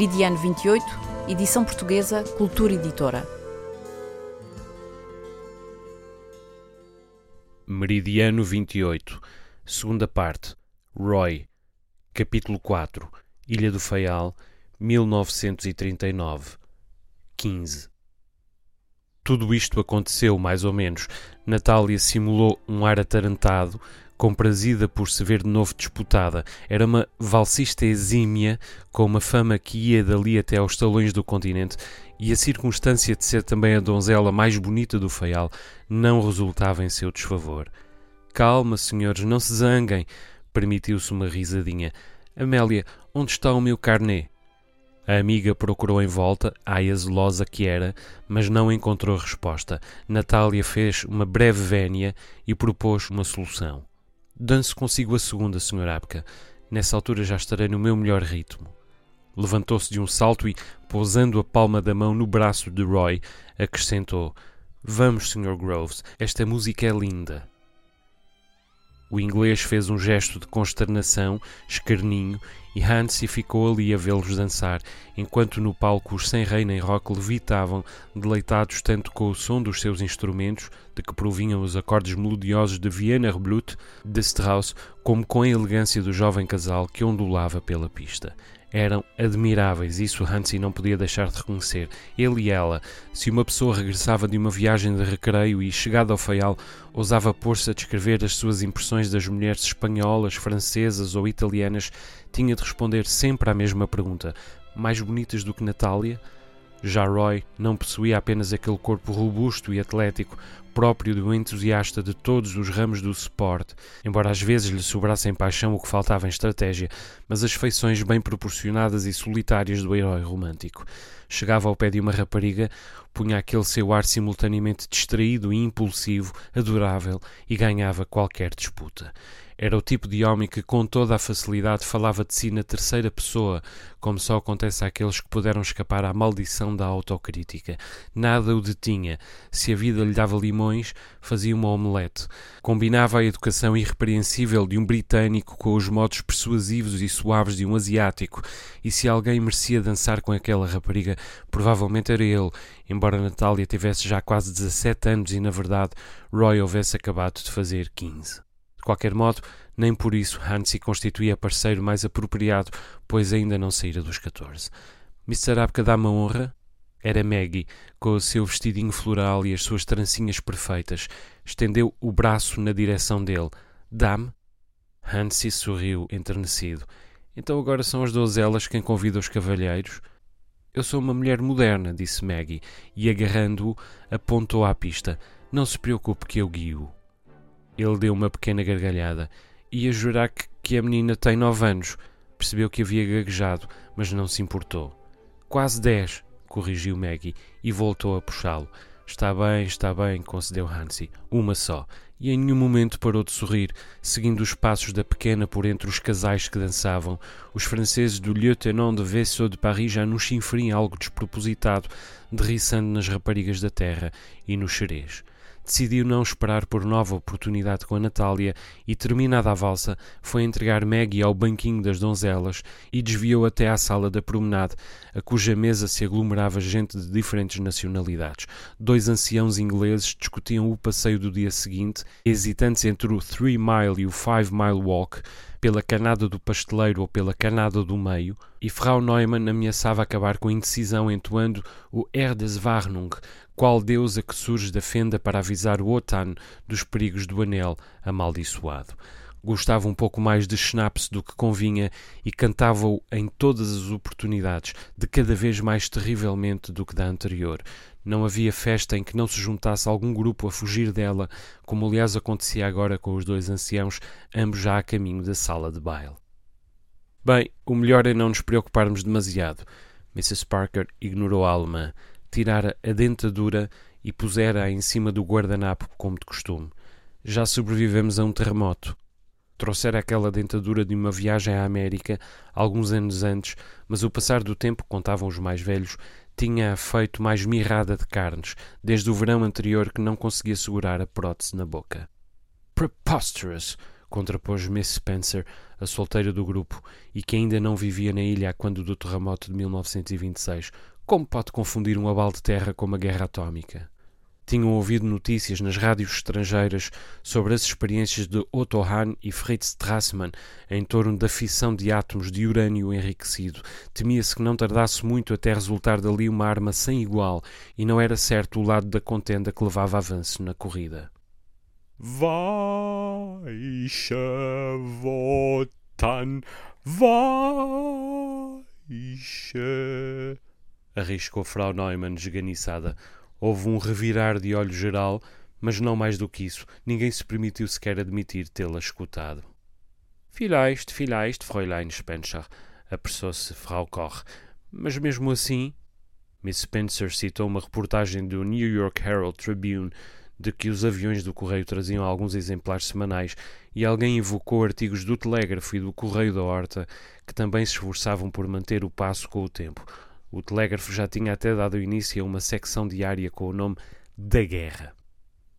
Meridiano 28, edição portuguesa, Cultura Editora. Meridiano 28, segunda parte, Roy, capítulo 4, Ilha do Faial, 1939, 15. Tudo isto aconteceu, mais ou menos. Natália simulou um ar atarantado, comprazida por se ver de novo disputada. Era uma valsista exímia, com uma fama que ia dali até aos talões do continente, e a circunstância de ser também a donzela mais bonita do feial não resultava em seu desfavor. Calma, senhores, não se zanguem, permitiu-se uma risadinha. Amélia, onde está o meu carnê? A amiga procurou em volta, aia zelosa que era, mas não encontrou resposta. Natália fez uma breve vénia e propôs uma solução. Danço consigo a segunda, Sr. Abka. Nessa altura já estarei no meu melhor ritmo. Levantou-se de um salto e, pousando a palma da mão no braço de Roy, acrescentou: Vamos, Sr. Groves, esta música é linda. O inglês fez um gesto de consternação, escarninho, e Hansi ficou ali a vê-los dançar, enquanto no palco os sem rei nem rock levitavam, deleitados tanto com o som dos seus instrumentos, de que provinham os acordes melodiosos de Wiener Blut, de Strauss, como com a elegância do jovem casal que ondulava pela pista eram admiráveis, isso Hansi não podia deixar de reconhecer. Ele e ela, se uma pessoa regressava de uma viagem de recreio e, chegada ao feial, ousava pôr-se a descrever as suas impressões das mulheres espanholas, francesas ou italianas, tinha de responder sempre à mesma pergunta: mais bonitas do que Natália? Já Roy não possuía apenas aquele corpo robusto e atlético, próprio do entusiasta de todos os ramos do sport, embora às vezes lhe sobrasse em paixão o que faltava em estratégia, mas as feições bem proporcionadas e solitárias do herói romântico. Chegava ao pé de uma rapariga, punha aquele seu ar simultaneamente distraído e impulsivo, adorável, e ganhava qualquer disputa. Era o tipo de homem que, com toda a facilidade, falava de si na terceira pessoa, como só acontece àqueles que puderam escapar à maldição da autocrítica. Nada o detinha. Se a vida lhe dava fazia uma omelete. Combinava a educação irrepreensível de um britânico com os modos persuasivos e suaves de um asiático. E se alguém merecia dançar com aquela rapariga, provavelmente era ele, embora Natália tivesse já quase 17 anos e, na verdade, Roy houvesse acabado de fazer 15. De qualquer modo, nem por isso Hansi constituía parceiro mais apropriado, pois ainda não saíra dos 14. Mr. Abka dá-me honra? Era Maggie, com o seu vestidinho floral e as suas trancinhas perfeitas. Estendeu o braço na direção dele. Dá-me? Hansi sorriu, enternecido. Então agora são as donzelas quem convida os cavalheiros? Eu sou uma mulher moderna, disse Maggie, e agarrando-o, apontou à pista. Não se preocupe que eu guio. Ele deu uma pequena gargalhada. Ia jurar que, que a menina tem nove anos. Percebeu que havia gaguejado, mas não se importou. Quase dez, corrigiu Maggie e voltou a puxá-lo. Está bem, está bem, concedeu Hansi. Uma só. E em nenhum momento parou de sorrir, seguindo os passos da pequena por entre os casais que dançavam. Os franceses do Lieutenant de Vaisseau de Paris já nos chinfriam algo despropositado, derriçando nas raparigas da terra e no xerez decidiu não esperar por nova oportunidade com a Natália e, terminada a valsa, foi entregar Maggie ao banquinho das donzelas e desviou até à sala da promenade, a cuja mesa se aglomerava gente de diferentes nacionalidades. Dois anciãos ingleses discutiam o passeio do dia seguinte, hesitantes entre o Three Mile e o Five Mile Walk, pela canada do pasteleiro ou pela canada do meio, e Frau Neumann ameaçava acabar com a indecisão entoando o Er des Warnung, qual deusa que surge da fenda para avisar o Otan dos perigos do anel amaldiçoado. Gostava um pouco mais de schnapps do que convinha e cantava-o em todas as oportunidades, de cada vez mais terrivelmente do que da anterior. Não havia festa em que não se juntasse algum grupo a fugir dela, como aliás acontecia agora com os dois anciãos, ambos já a caminho da sala de baile. Bem, o melhor é não nos preocuparmos demasiado. Mrs. Parker ignorou a alemã, tirara a dentadura e pusera-a em cima do guardanapo, como de costume. Já sobrevivemos a um terremoto. Trouxera aquela dentadura de uma viagem à América alguns anos antes, mas o passar do tempo, contavam os mais velhos, tinha feito mais mirrada de carnes, desde o verão anterior que não conseguia segurar a prótese na boca. Preposterous! contrapôs Miss Spencer, a solteira do grupo, e que ainda não vivia na ilha quando do terremoto de 1926. Como pode confundir um abalo de terra com uma guerra atómica? Tinham ouvido notícias nas rádios estrangeiras sobre as experiências de Otto Hahn e Fritz Strassmann em torno da fissão de átomos de urânio enriquecido. Temia-se que não tardasse muito até resultar dali uma arma sem igual, e não era certo o lado da contenda que levava avanço na corrida. Weiche Wotan, Weiche... Arriscou Frau Neumann, esganiçada. Houve um revirar de olho geral, mas não mais do que isso. Ninguém se permitiu sequer admitir tê-la escutado. Vielleicht, vielleicht, Fräulein Spencer, apressou-se Frau Koch. Mas mesmo assim... Miss Spencer citou uma reportagem do New York Herald Tribune de que os aviões do correio traziam alguns exemplares semanais e alguém invocou artigos do Telégrafo e do Correio da Horta que também se esforçavam por manter o passo com o tempo. O telégrafo já tinha até dado início a uma secção diária com o nome da Guerra.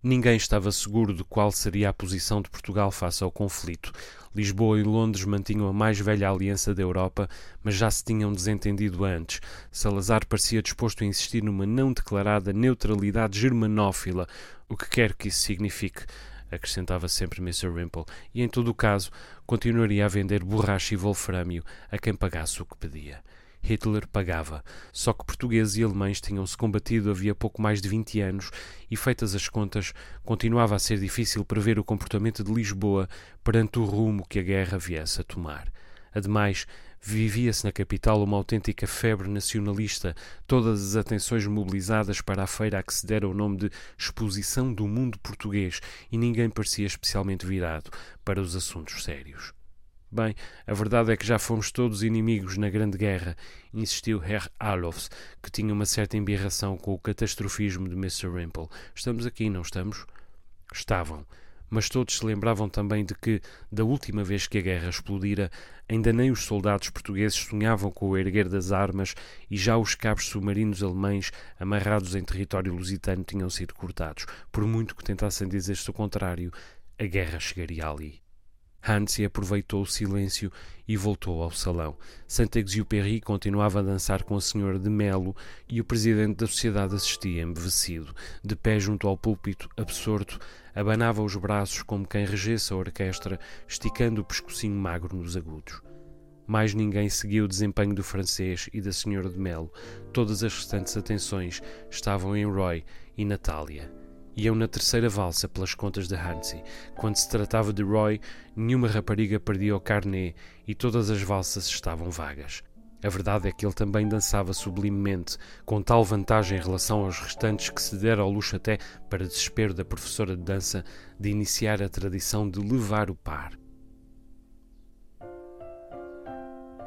Ninguém estava seguro de qual seria a posição de Portugal face ao conflito. Lisboa e Londres mantinham a mais velha aliança da Europa, mas já se tinham desentendido antes. Salazar parecia disposto a insistir numa não declarada neutralidade germanófila, o que quer que isso signifique, acrescentava sempre Mr. Rimple, e em todo o caso continuaria a vender borracha e wolframio a quem pagasse o que pedia. Hitler pagava. Só que portugueses e alemães tinham-se combatido havia pouco mais de 20 anos e, feitas as contas, continuava a ser difícil prever o comportamento de Lisboa perante o rumo que a guerra viesse a tomar. Ademais, vivia-se na capital uma autêntica febre nacionalista, todas as atenções mobilizadas para a feira a que se dera o nome de Exposição do Mundo Português e ninguém parecia especialmente virado para os assuntos sérios. Bem, a verdade é que já fomos todos inimigos na Grande Guerra, insistiu Herr Alofs, que tinha uma certa embirração com o catastrofismo de Mr. Rimple. Estamos aqui, não estamos? Estavam. Mas todos se lembravam também de que, da última vez que a guerra explodira, ainda nem os soldados portugueses sonhavam com o erguer das armas e já os cabos submarinos alemães amarrados em território lusitano tinham sido cortados. Por muito que tentassem dizer-se o contrário, a guerra chegaria ali. Hansi aproveitou o silêncio e voltou ao salão. Saint-Exupéry continuava a dançar com a senhora de Melo e o presidente da sociedade assistia embevecido. De pé junto ao púlpito, absorto, abanava os braços como quem regesse a orquestra, esticando o pescocinho magro nos agudos. Mais ninguém seguiu o desempenho do francês e da senhora de Melo. Todas as restantes atenções estavam em Roy e Natália. Iam na terceira valsa pelas contas de Hansi. Quando se tratava de Roy, nenhuma rapariga perdia o carnet e todas as valsas estavam vagas. A verdade é que ele também dançava sublimemente, com tal vantagem em relação aos restantes que se dera ao luxo até, para desespero da professora de dança, de iniciar a tradição de levar o par.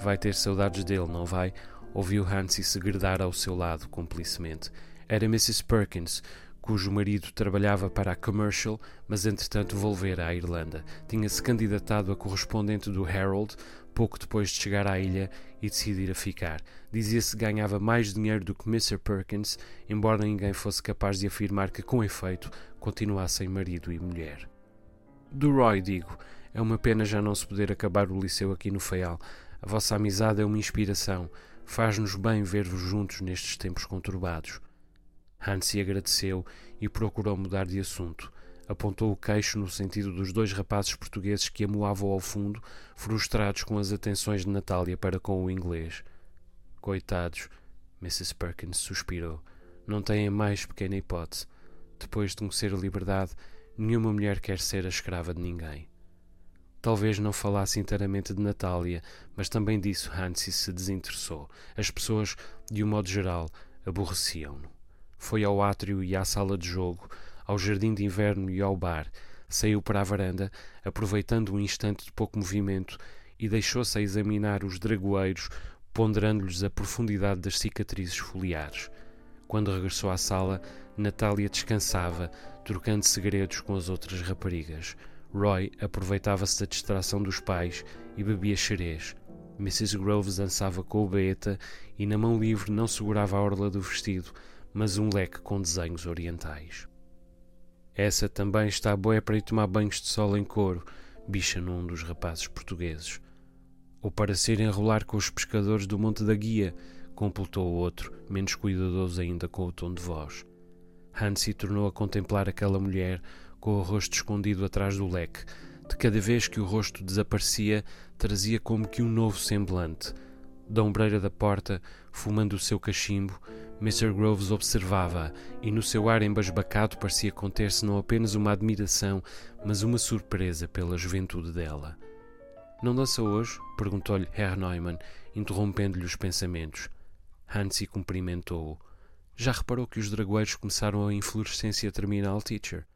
Vai ter saudades dele, não vai? Ouviu Hansi segredar ao seu lado, cumplicemente. Era Mrs. Perkins, cujo marido trabalhava para a Commercial, mas entretanto volvera à Irlanda. Tinha-se candidatado a correspondente do Herald pouco depois de chegar à ilha e decidir a ficar. Dizia-se que ganhava mais dinheiro do que Mr. Perkins, embora ninguém fosse capaz de afirmar que, com efeito, continuassem marido e mulher. Do Roy, digo, é uma pena já não se poder acabar o liceu aqui no Feial. A vossa amizade é uma inspiração. Faz-nos bem ver-vos juntos nestes tempos conturbados. Hansi agradeceu e procurou mudar de assunto. Apontou o queixo no sentido dos dois rapazes portugueses que amoavam ao fundo, frustrados com as atenções de Natália para com o inglês. Coitados, Mrs. Perkins suspirou. Não têm mais pequena hipótese. Depois de conhecer a liberdade, nenhuma mulher quer ser a escrava de ninguém. Talvez não falasse inteiramente de Natália, mas também disso Hansi se desinteressou. As pessoas, de um modo geral, aborreciam-no. Foi ao átrio e à sala de jogo, ao jardim de inverno e ao bar. Saiu para a varanda, aproveitando um instante de pouco movimento, e deixou-se a examinar os dragoeiros, ponderando-lhes a profundidade das cicatrizes foliares. Quando regressou à sala, Natália descansava, trocando segredos com as outras raparigas. Roy aproveitava-se da distração dos pais e bebia xerez. Mrs. Groves dançava com o Beeta e na mão livre não segurava a orla do vestido, mas um leque com desenhos orientais. Essa também está boa para ir tomar banhos de sol em couro, bicha num dos rapazes portugueses. Ou para ser enrolar com os pescadores do Monte da Guia, completou o outro, menos cuidadoso ainda com o tom de voz. Hansi tornou a contemplar aquela mulher com o rosto escondido atrás do leque. De cada vez que o rosto desaparecia, trazia como que um novo semblante. Da ombreira da porta, fumando o seu cachimbo, Mr. Groves observava e no seu ar embasbacado parecia conter-se não apenas uma admiração, mas uma surpresa pela juventude dela. Não dança hoje? perguntou-lhe Herr Neumann, interrompendo-lhe os pensamentos. Hansi cumprimentou-o. Já reparou que os dragoeiros começaram a inflorescência terminal, teacher?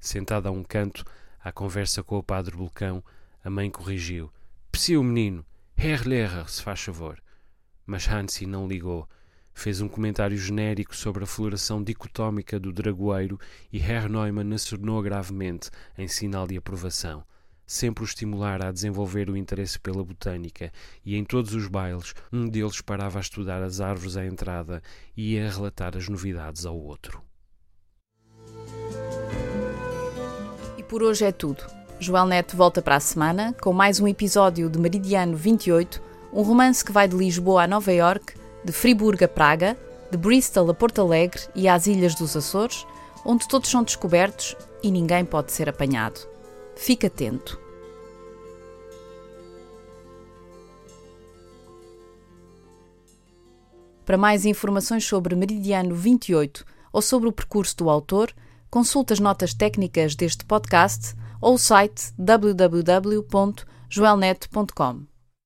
Sentada a um canto, à conversa com o padre Bulcão, a mãe corrigiu. Psiu, menino. Herr Lehrer, se faz favor. Mas Hansi não ligou. Fez um comentário genérico sobre a floração dicotómica do dragoeiro e Herr Neumann acernou gravemente, em sinal de aprovação. Sempre o estimular a desenvolver o interesse pela botânica, e em todos os bailes, um deles parava a estudar as árvores à entrada e ia relatar as novidades ao outro. por hoje é tudo. Joel Neto volta para a semana com mais um episódio de Meridiano 28, um romance que vai de Lisboa a Nova York, de Friburgo a Praga, de Bristol a Porto Alegre e às Ilhas dos Açores, onde todos são descobertos e ninguém pode ser apanhado. Fique atento. Para mais informações sobre Meridiano 28 ou sobre o percurso do autor, consulte as notas técnicas deste podcast ou o site www.joelnet.com.